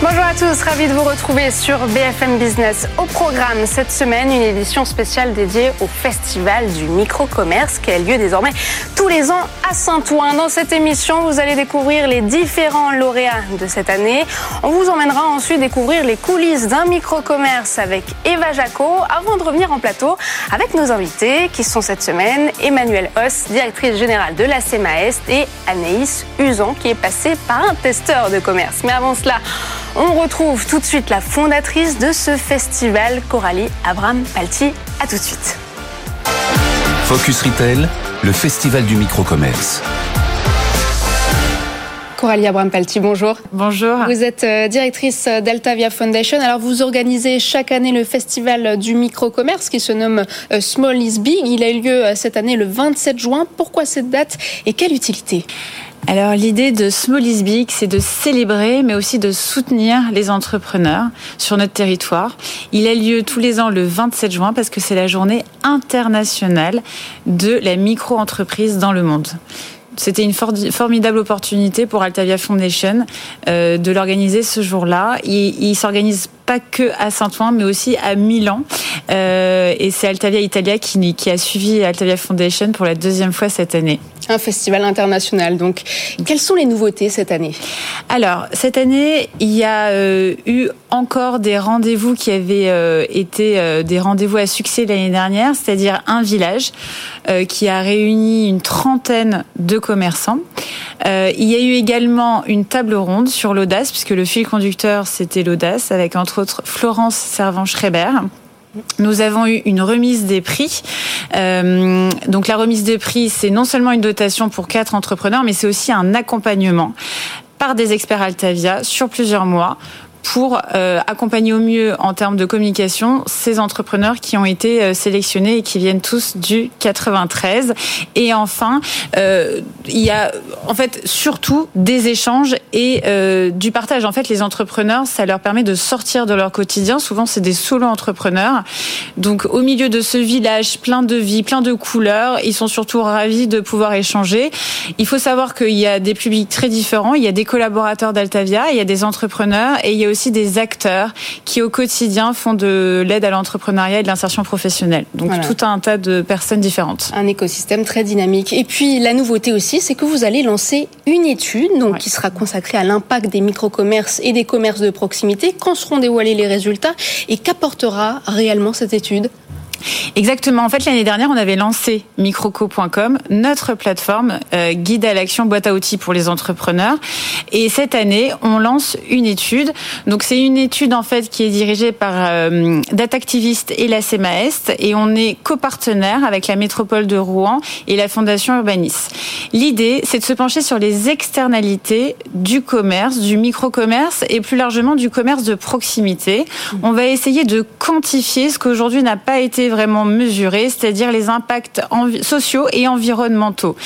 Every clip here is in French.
Bonjour à tous, ravi de vous retrouver sur BFM Business. Au programme cette semaine, une édition spéciale dédiée au Festival du micro-commerce qui a lieu désormais tous les ans à Saint-Ouen. Dans cette émission, vous allez découvrir les différents lauréats de cette année. On vous emmènera ensuite découvrir les coulisses d'un micro-commerce avec Eva Jaco avant de revenir en plateau avec nos invités qui sont cette semaine Emmanuel Hoss, directrice générale de la CMAEST et Anaïs Usan qui est passée par un testeur de commerce. Mais avant cela, on retrouve tout de suite la fondatrice de ce festival, Coralie Abraham Palti. À tout de suite. Focus Retail, le festival du micro-commerce. Coralie Abraham Palti, bonjour. Bonjour. Vous êtes euh, directrice d'Altavia Foundation. Alors, vous organisez chaque année le festival du micro-commerce qui se nomme euh, Small is Big. Il a eu lieu euh, cette année le 27 juin. Pourquoi cette date et quelle utilité? Alors l'idée de Small is Big, c'est de célébrer, mais aussi de soutenir les entrepreneurs sur notre territoire. Il a lieu tous les ans le 27 juin parce que c'est la journée internationale de la micro-entreprise dans le monde c'était une formidable opportunité pour Altavia Foundation euh, de l'organiser ce jour-là. Il, s'organise pas que à Saint-Ouen, mais aussi à Milan. Euh, et c'est Altavia Italia qui, qui a suivi Altavia Foundation pour la deuxième fois cette année. Un festival international. Donc, quelles sont les nouveautés cette année? Alors, cette année, il y a euh, eu encore des rendez-vous qui avaient euh, été des rendez-vous à succès l'année dernière, c'est-à-dire un village qui a réuni une trentaine de commerçants. il y a eu également une table ronde sur l'audace, puisque le fil conducteur, c'était l'audace, avec entre Florence Servan-Schreiber. Nous avons eu une remise des prix. Euh, donc la remise des prix, c'est non seulement une dotation pour quatre entrepreneurs, mais c'est aussi un accompagnement par des experts Altavia sur plusieurs mois pour euh, accompagner au mieux en termes de communication ces entrepreneurs qui ont été euh, sélectionnés et qui viennent tous du 93. Et enfin, euh, il y a en fait surtout des échanges et du partage. En fait, les entrepreneurs, ça leur permet de sortir de leur quotidien. Souvent, c'est des solo-entrepreneurs. Donc, au milieu de ce village plein de vie, plein de couleurs, ils sont surtout ravis de pouvoir échanger. Il faut savoir qu'il y a des publics très différents. Il y a des collaborateurs d'Altavia, il y a des entrepreneurs et il y a aussi des acteurs qui au quotidien font de l'aide à l'entrepreneuriat et de l'insertion professionnelle. Donc tout un tas de personnes différentes. Un écosystème très dynamique. Et puis la nouveauté aussi, c'est que vous allez lancer une étude donc, qui sera consacrée à l'impact des micro-commerces et des commerces de proximité. Quand seront dévoilés les résultats et qu'apportera réellement cette étude? Exactement. En fait, l'année dernière, on avait lancé microco.com, notre plateforme euh, guide à l'action boîte à outils pour les entrepreneurs. Et cette année, on lance une étude. Donc, c'est une étude en fait qui est dirigée par euh, Datactivist et la CMAEST, et on est copartenaire avec la métropole de Rouen et la Fondation Urbanis. L'idée, c'est de se pencher sur les externalités du commerce, du micro-commerce et plus largement du commerce de proximité. On va essayer de quantifier ce qu'aujourd'hui n'a pas été vraiment mesuré, c'est-à-dire les impacts sociaux et environnementaux.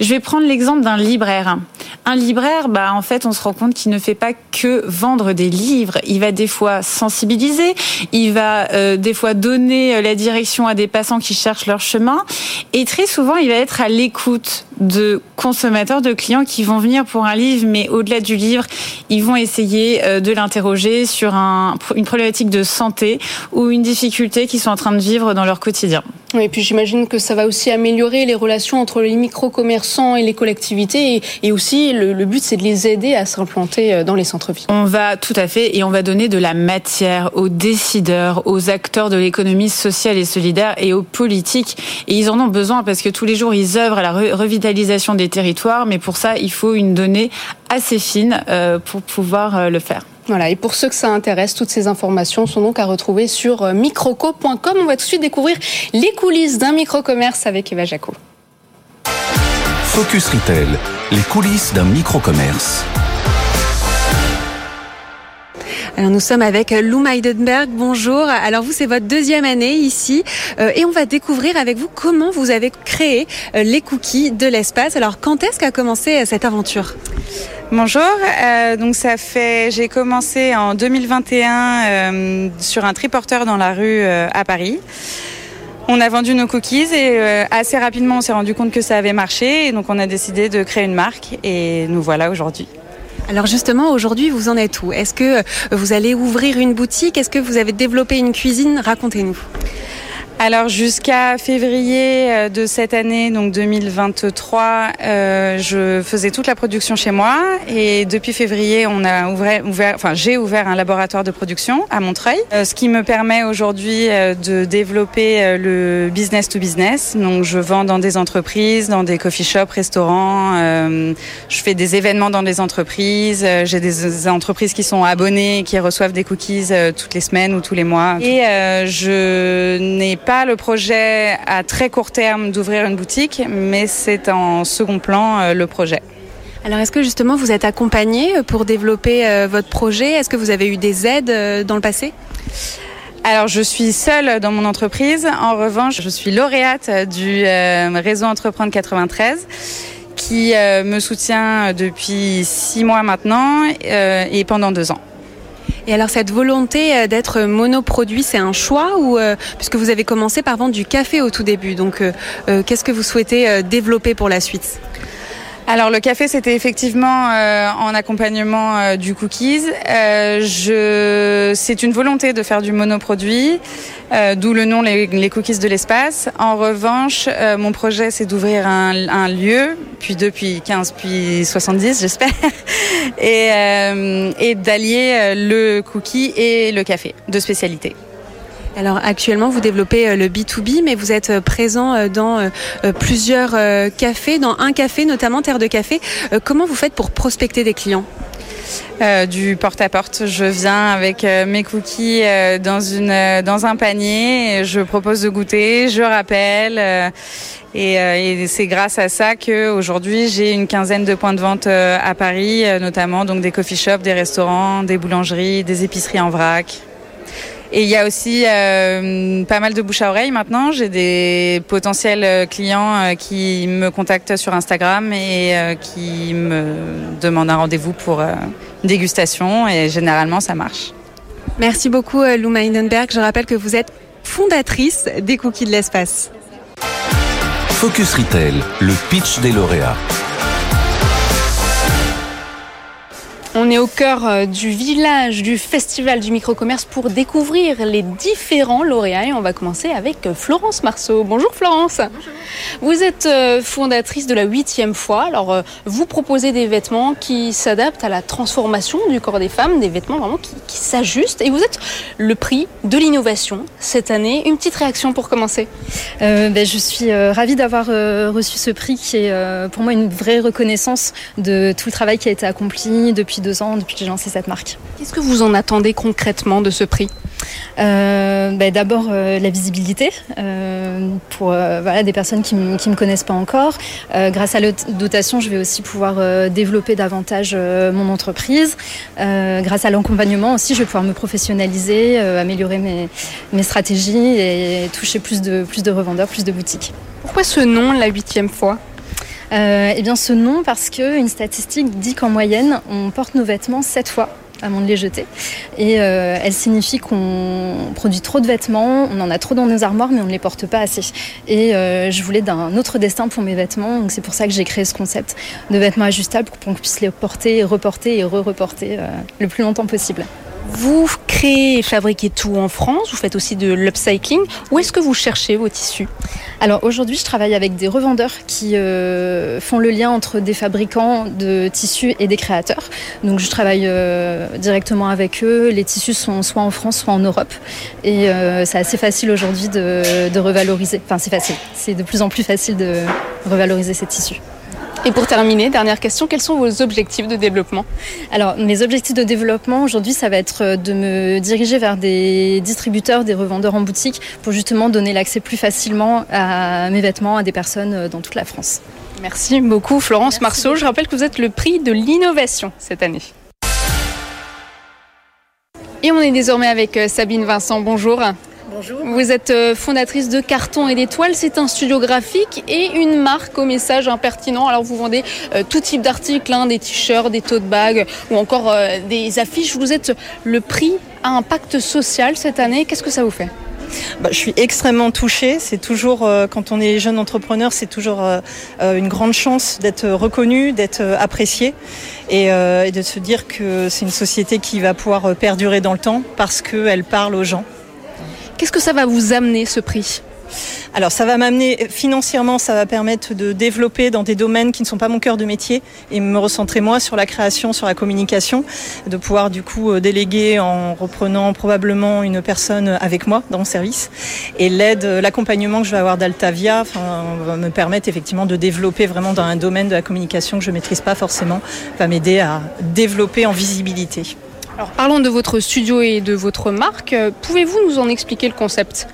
Je vais prendre l'exemple d'un libraire. Un libraire, bah, en fait, on se rend compte qu'il ne fait pas que vendre des livres. Il va des fois sensibiliser, il va euh, des fois donner euh, la direction à des passants qui cherchent leur chemin. Et très souvent, il va être à l'écoute de consommateurs, de clients qui vont venir pour un livre, mais au-delà du livre, ils vont essayer euh, de l'interroger sur un, une problématique de santé ou une difficulté qu'ils sont en train de vivre dans leur quotidien. Oui, et puis j'imagine que ça va aussi améliorer les relations entre les micro-commerçants et les collectivités. Et, aussi, le, le but, c'est de les aider à s'implanter euh, dans les centres-villes. On va, tout à fait, et on va donner de la matière aux décideurs, aux acteurs de l'économie sociale et solidaire et aux politiques. Et ils en ont besoin parce que tous les jours, ils œuvrent à la revitalisation des territoires. Mais pour ça, il faut une donnée assez fine euh, pour pouvoir euh, le faire. Voilà, et pour ceux que ça intéresse, toutes ces informations sont donc à retrouver sur euh, microco.com. On va tout de suite découvrir les coulisses d'un micro-commerce avec Eva Jaco. Focus Retail, les coulisses d'un micro-commerce. Alors nous sommes avec Lou Meidenberg. Bonjour. Alors vous, c'est votre deuxième année ici euh, et on va découvrir avec vous comment vous avez créé euh, les cookies de l'espace. Alors quand est-ce qu'a commencé cette aventure? Bonjour, euh, donc ça fait, j'ai commencé en 2021 euh, sur un triporteur dans la rue euh, à Paris. On a vendu nos cookies et assez rapidement on s'est rendu compte que ça avait marché et donc on a décidé de créer une marque et nous voilà aujourd'hui. Alors justement, aujourd'hui, vous en êtes où? Est-ce que vous allez ouvrir une boutique? Est-ce que vous avez développé une cuisine? Racontez-nous. Alors jusqu'à février euh, de cette année, donc 2023, euh, je faisais toute la production chez moi. Et depuis février, on a ouvert, enfin j'ai ouvert un laboratoire de production à Montreuil, euh, ce qui me permet aujourd'hui euh, de développer le business to business. Donc je vends dans des entreprises, dans des coffee shops, restaurants, je fais des événements dans des entreprises, j'ai des entreprises qui sont abonnées, qui reçoivent des cookies toutes les semaines ou tous les mois. Et je n'ai pas le projet à très court terme d'ouvrir une boutique, mais c'est en second plan euh, le projet. Alors est-ce que justement vous êtes accompagné pour développer euh, votre projet? Est-ce que vous avez eu des aides euh, dans le passé? Alors, je suis seule dans mon entreprise. En revanche, je suis lauréate du réseau Entreprendre 93 qui me soutient depuis six mois maintenant et pendant deux ans. Et alors cette volonté euh, d'être monoproduit, c'est un choix ou euh, puisque vous avez commencé par vendre du café au tout début, donc euh, qu'est-ce que vous souhaitez développer pour la suite? Alors le café c'était effectivement euh, en accompagnement euh, du cookies. Euh. C'est une volonté de faire du monoproduit, d'où le nom les, cookies de l'espace. En revanche, mon projet c'est d'ouvrir un, un, lieu, puis depuis 15 puis 70 j'espère, et, et d'allier le cookie et le café de spécialité. Alors actuellement, vous développez euh, le B2B, mais vous êtes euh, présent euh, dans plusieurs cafés, dans un café notamment, Terre de Café. Comment vous faites pour prospecter des clients? Du porte-à-porte. Je viens avec mes cookies dans, une, dans un panier, je propose de goûter, je rappelle. et, et c'est grâce à ça qu'aujourd'hui j'ai une quinzaine de points de vente à Paris, notamment donc des coffee shops, des restaurants, des boulangeries, des épiceries en vrac. Et il y a aussi euh, pas mal de bouche à oreille maintenant. J'ai des potentiels euh, clients euh, qui me contactent sur Instagram et euh, qui me demandent un rendez-vous pour euh, une dégustation et généralement ça marche. Merci beaucoup Lou Meinenberg. Je rappelle que vous êtes fondatrice des Cookies de l'espace. Focus Retail, le pitch des lauréats. On est au cœur euh, du village du festival du microcommerce pour découvrir les différents lauréats et on va commencer avec euh, Florence Marceau. Bonjour Florence. Bonjour. Vous êtes euh, fondatrice de la huitième fois. Alors vous proposez des vêtements qui s'adaptent à la transformation du corps des femmes, des vêtements vraiment qui, s'ajustent et vous êtes le prix de l'innovation cette année. Une petite réaction pour commencer. Ben, je suis ravie d'avoir reçu ce prix qui est pour moi une vraie reconnaissance de tout le travail qui a été accompli depuis deux ans, depuis que j'ai lancé cette marque. Qu'est-ce que vous en attendez concrètement de ce prix? Euh, ben, D'abord euh, la visibilité euh, pour voilà, des personnes qui ne me connaissent pas encore. grâce à la dotation, je vais aussi pouvoir développer davantage mon entreprise. grâce à l'accompagnement aussi, je vais pouvoir me professionnaliser, améliorer mes, mes stratégies et toucher plus de, plus de revendeurs, plus de boutiques. Pourquoi ce nom, la huitième fois? Eh bien, ce nom parce qu'une statistique dit qu'en moyenne, on porte nos vêtements sept fois avant de les jeter. Et euh, elle signifie qu'on produit trop de vêtements, on en a trop dans nos armoires, mais on ne les porte pas assez. Et euh, je voulais d'un autre destin pour mes vêtements, donc c'est pour ça que j'ai créé ce concept de vêtements ajustables pour qu'on puisse les porter, reporter et re-reporter euh, le plus longtemps possible. Vous créez et fabriquez tout en France, vous faites aussi de l'upcycling. Où est-ce que vous cherchez vos tissus? Alors aujourd'hui, je travaille avec des revendeurs qui euh, font le lien entre des fabricants de tissus et des créateurs. Donc je travaille euh, directement avec eux. Les tissus sont soit en France, soit en Europe. Et euh, c'est assez facile aujourd'hui de, de revaloriser. Enfin, c'est facile. C'est de plus en plus facile de revaloriser ces tissus. Et pour terminer, dernière question, quels sont vos objectifs de développement Alors, mes objectifs de développement aujourd'hui, ça va être de me diriger vers des distributeurs, des revendeurs en boutique pour justement donner l'accès plus facilement à mes vêtements à des personnes dans toute la France. Merci beaucoup Florence Merci Marceau. Je rappelle que vous êtes le prix de l'innovation cette année. Et on est désormais avec euh, Sabine Vincent. Bonjour. Bonjour. Vous êtes euh, fondatrice de Carton et d'étoiles. C'est un studio graphique et une marque au message impertinent. Alors vous vendez euh, tout type d'articles, hein, des t-shirts, des tote bags ou encore euh, des affiches. Vous êtes le prix à impact social cette année. Qu'est-ce que ça vous fait? Bah, Je suis extrêmement touchée. C'est toujours, euh, quand on est jeune entrepreneur, c'est toujours euh, une grande chance d'être reconnu, d'être apprécié et, et, de se dire que c'est une société qui va pouvoir perdurer dans le temps parce qu'elle parle aux gens. Qu'est-ce que ça va vous amener ce prix? Alors ça va m'amener financièrement, ça va permettre de développer dans des domaines qui ne sont pas mon cœur de métier et me recentrer moi sur la création, sur la communication, de pouvoir du coup euh, déléguer en reprenant probablement une personne avec moi dans mon service. Et l'aide, euh, l'accompagnement que je vais avoir d'Altavia va me permettre effectivement de développer vraiment dans un domaine de la communication que je ne maîtrise pas forcément, va m'aider à développer en visibilité. Parlons de votre studio et de votre marque. Pouvez-vous nous en expliquer le concept?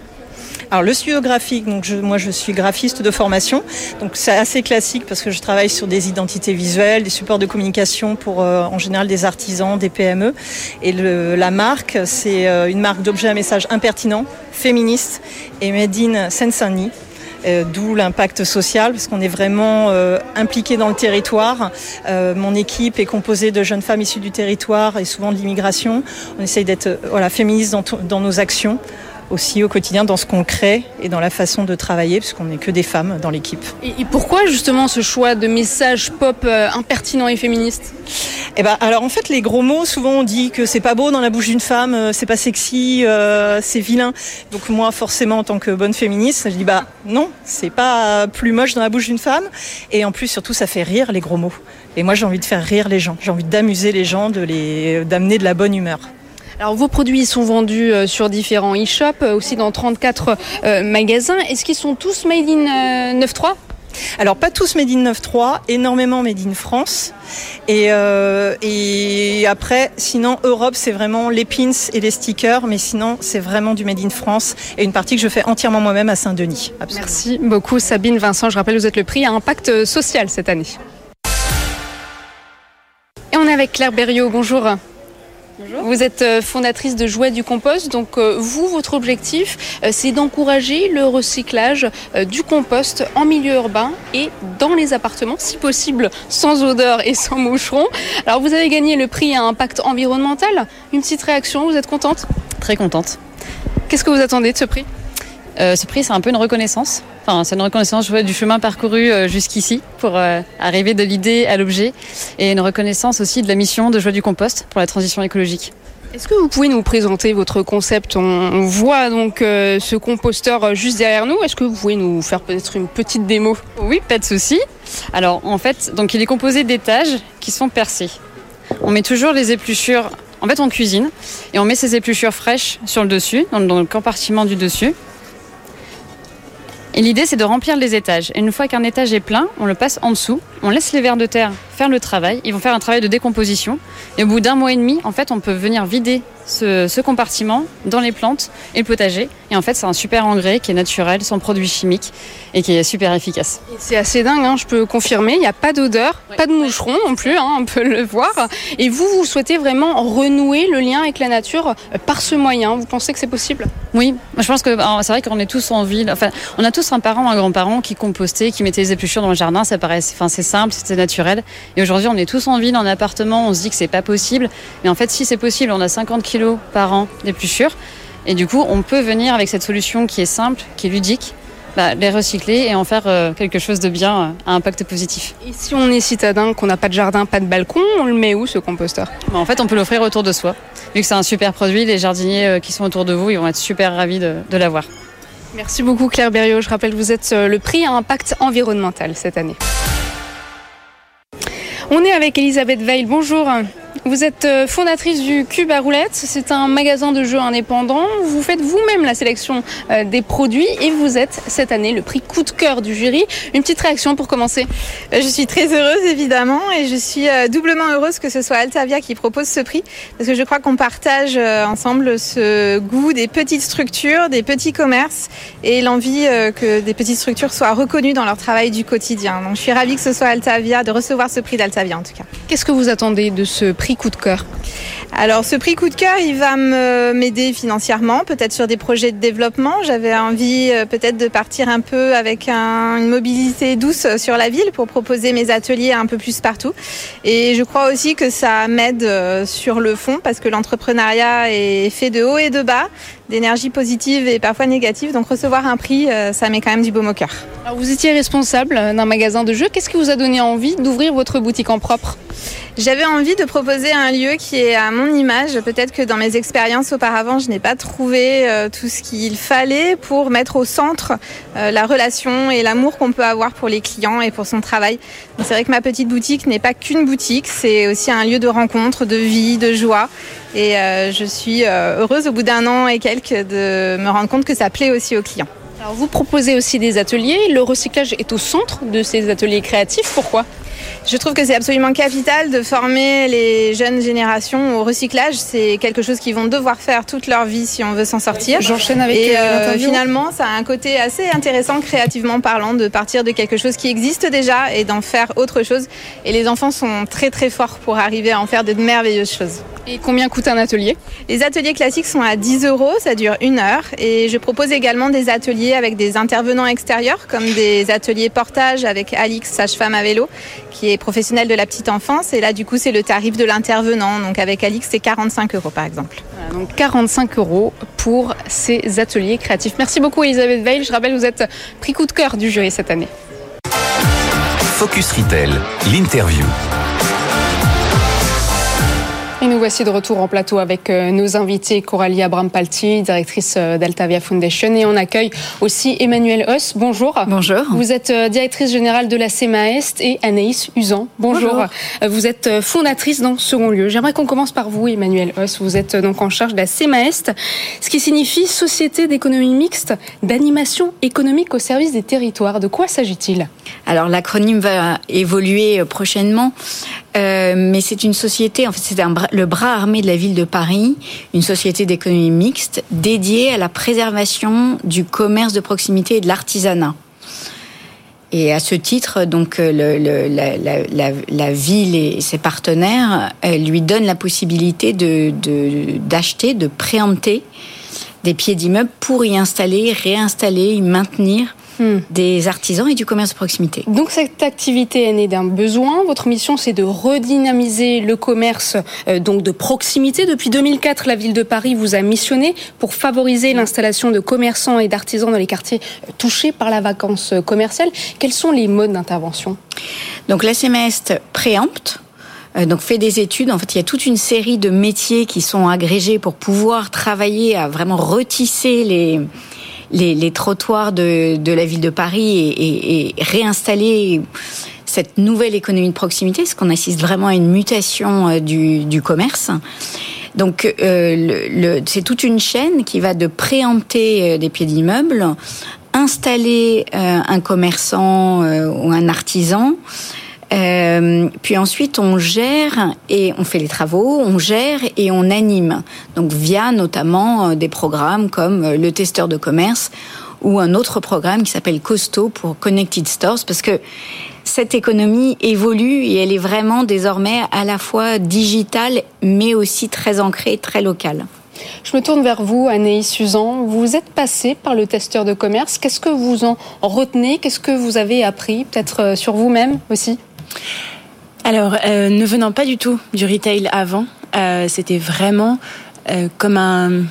Alors le studio graphique, moi je suis graphiste de formation, donc c'est assez classique parce que je travaille sur des identités visuelles, des supports de communication pour euh, en général des artisans, des PME. Et la marque, c'est euh, une marque d'objets à message impertinent, féministe et made in. Euh, d'où l'impact social, parce qu'on est vraiment impliqué dans le territoire. mon équipe est composée de jeunes femmes issues du territoire et souvent de l'immigration. On essaye d'être voilà, féministe dans, dans nos actions aussi au quotidien dans ce qu'on crée et dans la façon de travailler, puisqu'on n'est que des femmes dans l'équipe. Et pourquoi justement ce choix de messages pop euh, impertinents et féministes eh ben, alors en fait, les gros mots, souvent on dit que c'est pas beau dans la bouche d'une femme, euh, c'est pas sexy, euh, c'est vilain. Donc moi, forcément, en tant que bonne féministe, je dis bah non, c'est pas plus moche dans la bouche d'une femme. Et en plus, surtout, ça fait rire les gros mots. Et moi, j'ai envie de faire rire les gens. J'ai envie d'amuser les gens, de les, d'amener de la bonne humeur. Alors vos produits sont vendus euh, sur différents e-shops, euh, aussi dans 34 euh, magasins. Est-ce qu'ils sont tous made in 9.3 alors pas tous Made in 9.3, énormément Made in France. Et, et après, sinon Europe, c'est vraiment les pins et les stickers, mais sinon c'est vraiment du Made in France et une partie que je fais entièrement moi-même à Saint-Denis. Merci beaucoup Sabine, Vincent. Je rappelle, vous êtes le prix à impact social cette année. Et on est avec Claire Berriot. Bonjour. Vous êtes euh, fondatrice de Jouets du compost. Donc euh, vous, votre objectif, euh, c'est d'encourager le recyclage du compost en milieu urbain et dans les appartements, si possible sans odeur et sans moucheron. Alors vous avez gagné le prix à impact environnemental. Une petite réaction, vous êtes contente? Très contente. Qu'est-ce que vous attendez de ce prix? Ce prix, c'est un peu une reconnaissance. Enfin, c'est une reconnaissance du chemin parcouru jusqu'ici pour arriver de l'idée à l'objet et une reconnaissance aussi de la mission de Joie du compost pour la transition écologique. Est-ce que vous pouvez nous présenter votre concept? On, voit donc euh, ce composteur euh, juste derrière nous. Est-ce que vous pouvez nous faire peut-être une petite démo? Oui, pas de souci. Alors en fait, donc il est composé d'étages qui sont percés. On met toujours les épluchures. En fait, on cuisine et on met ces épluchures fraîches sur le dessus, dans le compartiment du dessus. Et l'idée, c'est de remplir les étages. Et une fois qu'un étage est plein, on le passe en dessous, on laisse les vers de terre faire le travail. Ils vont faire un travail de décomposition. Et au bout d'un mois et demi, en fait, on peut venir vider ce, compartiment dans les plantes et le potager. Et en fait, c'est un super engrais qui est naturel, sans produits chimiques et qui est super efficace. C'est assez dingue, hein, je peux confirmer. Il n'y a pas d'odeur, pas de moucheron non plus, hein, on peut le voir. Et vous, vous souhaitez vraiment renouer le lien avec la nature euh, par ce moyen. Vous pensez que c'est possible? Oui, je pense que c'est vrai qu'on est tous en ville. Enfin, on a tous un parent, un grand-parent qui compostait, qui mettait les épluchures dans le jardin. Ça paraît, enfin, c'est simple, c'était naturel. Et aujourd'hui, on est tous en ville, en appartement. On se dit que c'est pas possible. Mais en fait, si c'est possible, on a 50 kilos par an d'épluchures. Et du coup, on peut venir avec cette solution qui est simple, qui est ludique, bah, les recycler et en faire euh, quelque chose de bien euh, à impact positif. Et si on est citadin, qu'on n'a pas de jardin, pas de balcon, on le met où ce composteur? Bah, En fait, on peut l'offrir autour de soi. Vu que c'est un super produit, les jardiniers euh, qui sont autour de vous, ils vont être super ravis de, de l'avoir. Merci beaucoup Claire Berriot. Je rappelle que vous êtes le prix à impact environnemental cette année. On est avec Elisabeth Veil. Bonjour. Vous êtes euh, fondatrice du Cube à roulettes. C'est un magasin de jeux indépendant. Vous faites vous-même la sélection euh, des produits et vous êtes cette année le prix coup de cœur du jury. Une petite réaction pour commencer euh, Je suis très heureuse évidemment et je suis doublement heureuse que ce soit Altavia qui propose ce prix parce que je crois qu'on partage ensemble ce goût des petites structures, des petits commerces et l'envie que des petites structures soient reconnues dans leur travail du quotidien. Donc je suis ravie que ce soit Altavia, de recevoir ce prix d'Altavia en tout cas. Qu'est-ce que vous attendez de ce prix coup de cœur alors ce prix coup de cœur, il va m'aider financièrement, peut-être sur des projets de développement. J'avais envie euh, peut-être de partir un peu avec une mobilité douce sur la ville pour proposer mes ateliers un peu plus partout. Et je crois aussi que ça m'aide euh, sur le fond parce que l'entrepreneuriat est fait de haut et de bas d'énergie positive et parfois négative. Donc recevoir un prix, ça met quand même du baume au cœur. Alors vous étiez responsable d'un magasin de jeux. Qu'est-ce qui vous a donné envie d'ouvrir votre boutique en propre? J'avais envie de proposer un lieu qui est à mon image. Peut-être que dans mes expériences auparavant, je n'ai pas trouvé euh, tout ce qu'il fallait pour mettre au centre euh, la relation et l'amour qu'on peut avoir pour les clients et pour son travail. C'est vrai que ma petite boutique n'est pas qu'une boutique, c'est aussi un lieu de rencontre, de vie, de joie. Et euh, je suis heureuse au bout d'un an et quelques de me rendre compte que ça plaît aussi aux clients. Alors vous proposez aussi des ateliers. Le recyclage est au centre de ces ateliers créatifs. Pourquoi? Je trouve que c'est absolument capital de former les jeunes générations au recyclage. C'est quelque chose qu'ils vont devoir faire toute leur vie si on veut s'en sortir. J'enchaîne avec Et euh, euh finalement, ça a un côté assez intéressant créativement parlant de partir de quelque chose qui existe déjà et d'en faire autre chose. Et les enfants sont très très forts pour arriver à en faire de merveilleuses choses. Et combien coûte un atelier? Les ateliers classiques sont à 10 euros, ça dure une heure. Et je propose également des ateliers avec des intervenants extérieurs, comme des ateliers portage avec Alix, sage-femme à vélo, qui est professionnelle de la petite enfance. Et là, du coup, c'est le tarif de l'intervenant. Donc avec Alix, c'est 45 euros par exemple. donc 45 euros pour ces ateliers créatifs. Merci beaucoup Elisabeth Veil. Je rappelle, vous êtes prix coup de cœur du jury cette année. Focus Retail, l'interview. Et nous voici de retour en plateau avec euh, nos invités, Coralie Abram-Palti, directrice euh, d'Altavia Foundation, et on accueille aussi Emmanuel Hoss. Bonjour. Bonjour. Vous êtes euh, directrice générale de la CEMAEST et Anaïs Usan. Bonjour. Vous êtes fondatrice dans Second Lieu. J'aimerais qu'on commence par vous, Emmanuel Hoss. Vous êtes donc en charge de la CEMAEST, ce qui signifie Société d'économie mixte d'animation économique au service des territoires. De quoi s'agit-il? Alors l'acronyme va évoluer prochainement. Euh, mais c'est une société, en fait, c'est le bras armé de la ville de Paris, une société d'économie mixte dédiée à la préservation du commerce de proximité et de l'artisanat. Et à ce titre, donc, euh, la, ville et ses partenaires euh, lui donnent la possibilité d'acheter, de, de préempter des pieds d'immeubles pour y installer, réinstaller, y maintenir Hmm. des artisans et du commerce de proximité. Donc cette activité est née d'un besoin. Votre mission, c'est de redynamiser le commerce euh, donc de proximité. Depuis 2004, la ville de Paris vous a missionné pour favoriser l'installation de commerçants et d'artisans dans les quartiers euh, touchés par la vacance commerciale. Quels sont les modes d'intervention? Donc la CMEST préempte euh, donc fait des études. En fait, il y a toute une série de métiers qui sont agrégés pour pouvoir travailler à vraiment retisser les les, trottoirs de, la ville de Paris et, réinstaller cette nouvelle économie de proximité, parce qu'on assiste vraiment à une mutation euh, du, commerce. Donc, euh, c'est toute une chaîne qui va de préempter euh, des pieds d'immeuble, installer un commerçant ou un artisan, euh, puis ensuite, on gère et on fait les travaux, on gère et on anime. Donc via notamment euh, des programmes comme euh, le testeur de commerce ou un autre programme qui s'appelle Costo pour Connected Stores parce que cette économie évolue et elle est vraiment désormais à la fois digitale mais aussi très ancrée, très locale. Je me tourne vers vous, Anaïs Suzan. Vous êtes passé par le testeur de commerce. Qu'est-ce que vous en retenez? Qu'est-ce que vous avez appris Peut-être sur vous-même aussi? Alors, euh, ne venant pas du tout du retail avant, euh, c'était vraiment euh, comme un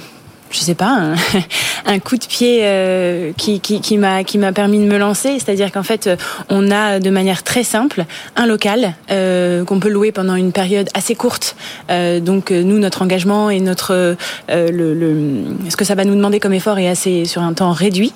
je sais pas, un, coup de pied euh, qui, qui, qui m'a qui m'a permis de me lancer. C'est-à-dire qu'en fait, on a de manière très simple un local euh, qu'on peut louer pendant une période assez courte. Euh, donc nous, notre engagement et notre euh, le, le, ce que ça va nous demander comme effort est assez sur un temps réduit.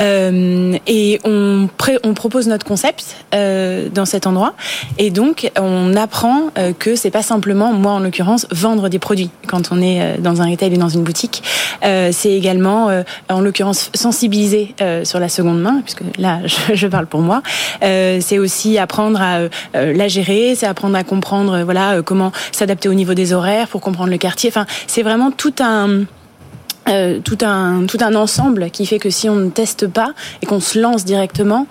Euh, et on on propose notre concept euh, dans cet endroit. Et donc on apprend que c'est pas simplement moi en l'occurrence vendre des produits quand on est dans un retail et dans une boutique. Euh, c'est également, euh, en l'occurrence, sensibiliser euh, sur la seconde main, puisque là, je, parle pour moi. c'est aussi apprendre à la gérer, c'est apprendre à comprendre, voilà, comment s'adapter au niveau des horaires pour comprendre le quartier. Enfin, c'est vraiment tout un tout un tout un ensemble qui fait que si on ne teste pas et qu'on se lance directement,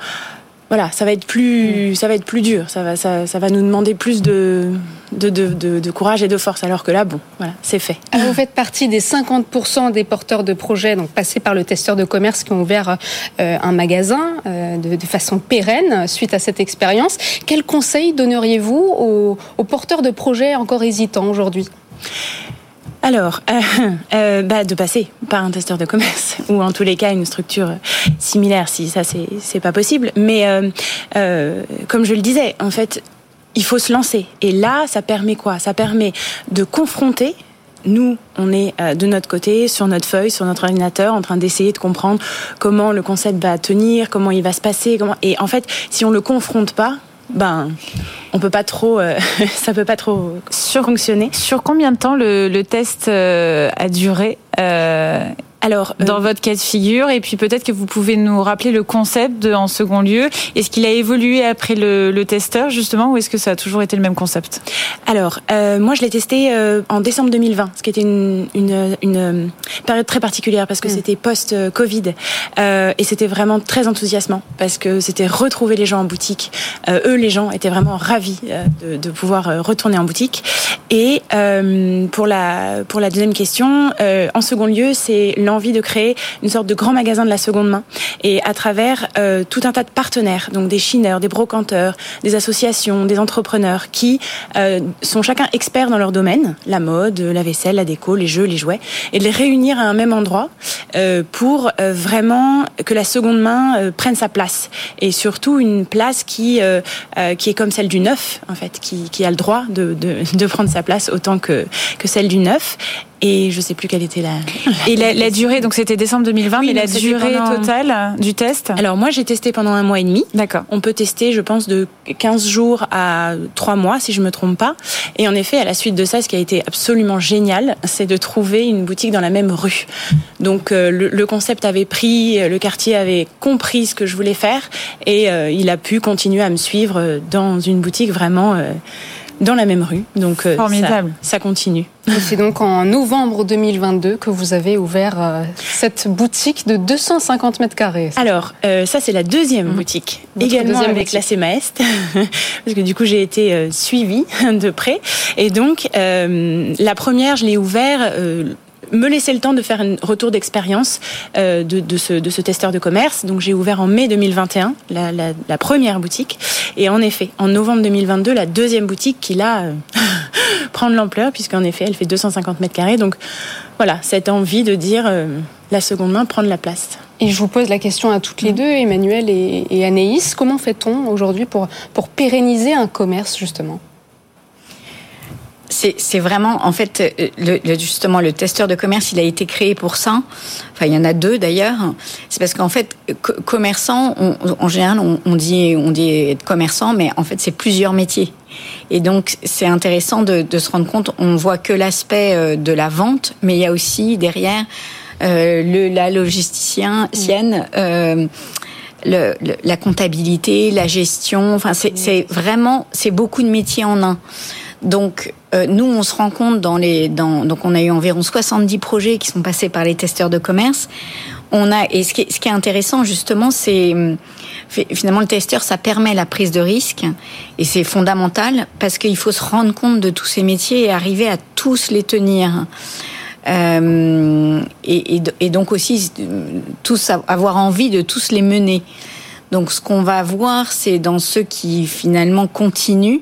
voilà, ça va être plus, mm. ça va être plus dur. Ça va, ça, ça va nous demander plus de de, de, de, courage et de force. Alors que là, bon, voilà, c'est fait. vous faites partie des 50% des porteurs de projets, donc passés par le testeur de commerce, qui ont ouvert euh, un magasin euh, de, de, façon pérenne suite à cette expérience. Quel conseil donneriez-vous aux, aux porteurs de projets encore hésitants aujourd'hui? Alors, euh, euh, bah, de passer par un testeur de commerce ou en tous les cas une structure similaire, si ça c'est pas possible. Mais euh, comme je le disais, en fait, il faut se lancer. Et là, ça permet quoi? Ça permet de confronter nous, on est de notre côté, sur notre feuille, sur notre ordinateur, en train d'essayer de comprendre comment le concept va tenir, comment il va se passer. Et en fait, si on le confronte pas, ben, on peut pas trop, euh, ça peut pas trop fonctionner. Sur combien de temps le, le test euh, a duré euh, alors, dans votre cas de figure, et puis peut-être que vous pouvez nous rappeler le concept de, en second lieu. Est-ce qu'il a évolué après le, le, testeur, justement, ou est-ce que ça a toujours été le même concept? Alors, euh, moi, je l'ai testé euh, en décembre 2020, ce qui était une, une, une période très particulière parce que mmh. c'était post-Covid. Euh, et c'était vraiment très enthousiasmant parce que c'était retrouver les gens en boutique. Euh, eux, les gens, étaient vraiment ravis de, de, pouvoir retourner en boutique. Et pour, la, pour la deuxième question, en second lieu, c'est l'envie de créer une sorte de grand magasin de la seconde main. Et à travers euh, tout un tas de partenaires, donc des chineurs, des brocanteurs, des associations, des entrepreneurs qui euh, sont chacun experts dans leur domaine, la mode, la vaisselle, la déco, les jeux, les jouets, et de les réunir à un même endroit euh, pour vraiment que la seconde main prenne sa place. Et surtout une place qui qui est comme celle du neuf en fait, qui, qui a le droit de, de, de prendre sa place autant que que celle du neuf et je sais plus quelle était la. Et la, la durée, donc c'était décembre 2020, oui, mais la durée pendant... totale du test Alors moi j'ai testé pendant un mois et demi. D'accord. On peut tester, je pense, de 15 jours à 3 mois, si je me trompe pas. Et en effet, à la suite de ça, ce qui a été absolument génial, c'est de trouver une boutique dans la même rue. Donc euh, le, le, concept avait pris, le quartier avait compris ce que je voulais faire, et euh, il a pu continuer à me suivre dans une boutique vraiment. Euh, dans la même rue. Donc euh, Formidable. Ça, ça continue. C'est donc en novembre 2022 que vous avez ouvert euh, cette boutique de 250 mètres carrés. Alors, euh, ça c'est la deuxième mmh. boutique, Votre également deuxième avec boutique. la CEMAEST, parce que du coup j'ai été euh, suivie de près. Et donc, euh, la première, je l'ai ouvert me laisser le temps de faire un retour d'expérience euh, de, de, ce, de ce testeur de commerce. Donc j'ai ouvert en mai 2021 la, la, la, première boutique. Et en effet, en novembre 2022, la deuxième boutique qui là euh, prend de l'ampleur puisqu'en effet, elle fait 250 mètres carrés. Donc voilà, cette envie de dire euh, la seconde main prendre la place. Et je vous pose la question à toutes les deux, Emmanuel et, et Anaïs. Comment fait-on aujourd'hui pour, pour pérenniser un commerce justement? C'est vraiment, en fait, le, le, justement, le testeur de commerce, il a été créé pour ça. Enfin, il y en a deux d'ailleurs. C'est parce qu'en fait, commerçant, on, en général, on, on, dit, on dit être commerçant, mais en fait, c'est plusieurs métiers. Et donc, c'est intéressant de, de, se rendre compte, on voit que l'aspect de la vente, mais il y a aussi derrière euh, le, la logisticienne, euh, le, le, la comptabilité, la gestion. Enfin, c'est vraiment, c'est beaucoup de métiers en un. Donc, euh, nous, on se rend compte dans les, dans, donc on a eu environ 70 projets qui sont passés par les testeurs de commerce. On a, et ce qui est, ce qui est intéressant justement, c'est finalement le testeur, ça permet la prise de risque et c'est fondamental parce qu'il faut se rendre compte de tous ces métiers et arriver à tous les tenir. Euh, et, et, et, donc aussi tous avoir envie de tous les mener. Donc ce qu'on va voir, c'est dans ceux qui finalement continuent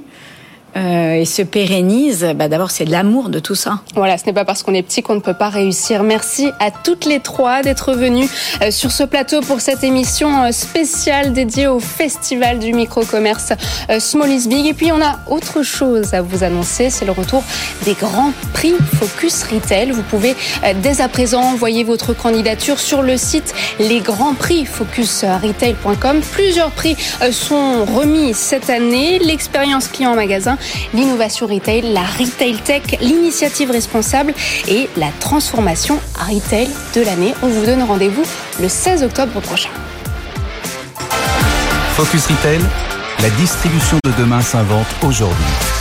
euh, et se pérennise, bah d'abord c'est de l'amour de tout ça. Voilà, ce n'est pas parce qu'on est petit qu'on ne peut pas réussir. Merci à toutes les trois d'être venues euh, sur ce plateau pour cette émission euh, spéciale dédiée au festival du micro-commerce euh, Small is Big. Et puis on a autre chose à vous annoncer, c'est le retour des grands prix Focus Retail. Vous pouvez dès à présent envoyer votre candidature sur le site lesgrandsprixfocusretail.com. Plusieurs prix sont remis cette année. L'expérience client en magasin l'innovation retail, la retail tech, l'initiative responsable et la transformation retail de l'année. On vous donne rendez-vous le 16 octobre prochain. Focus Retail, la distribution de demain s'invente aujourd'hui.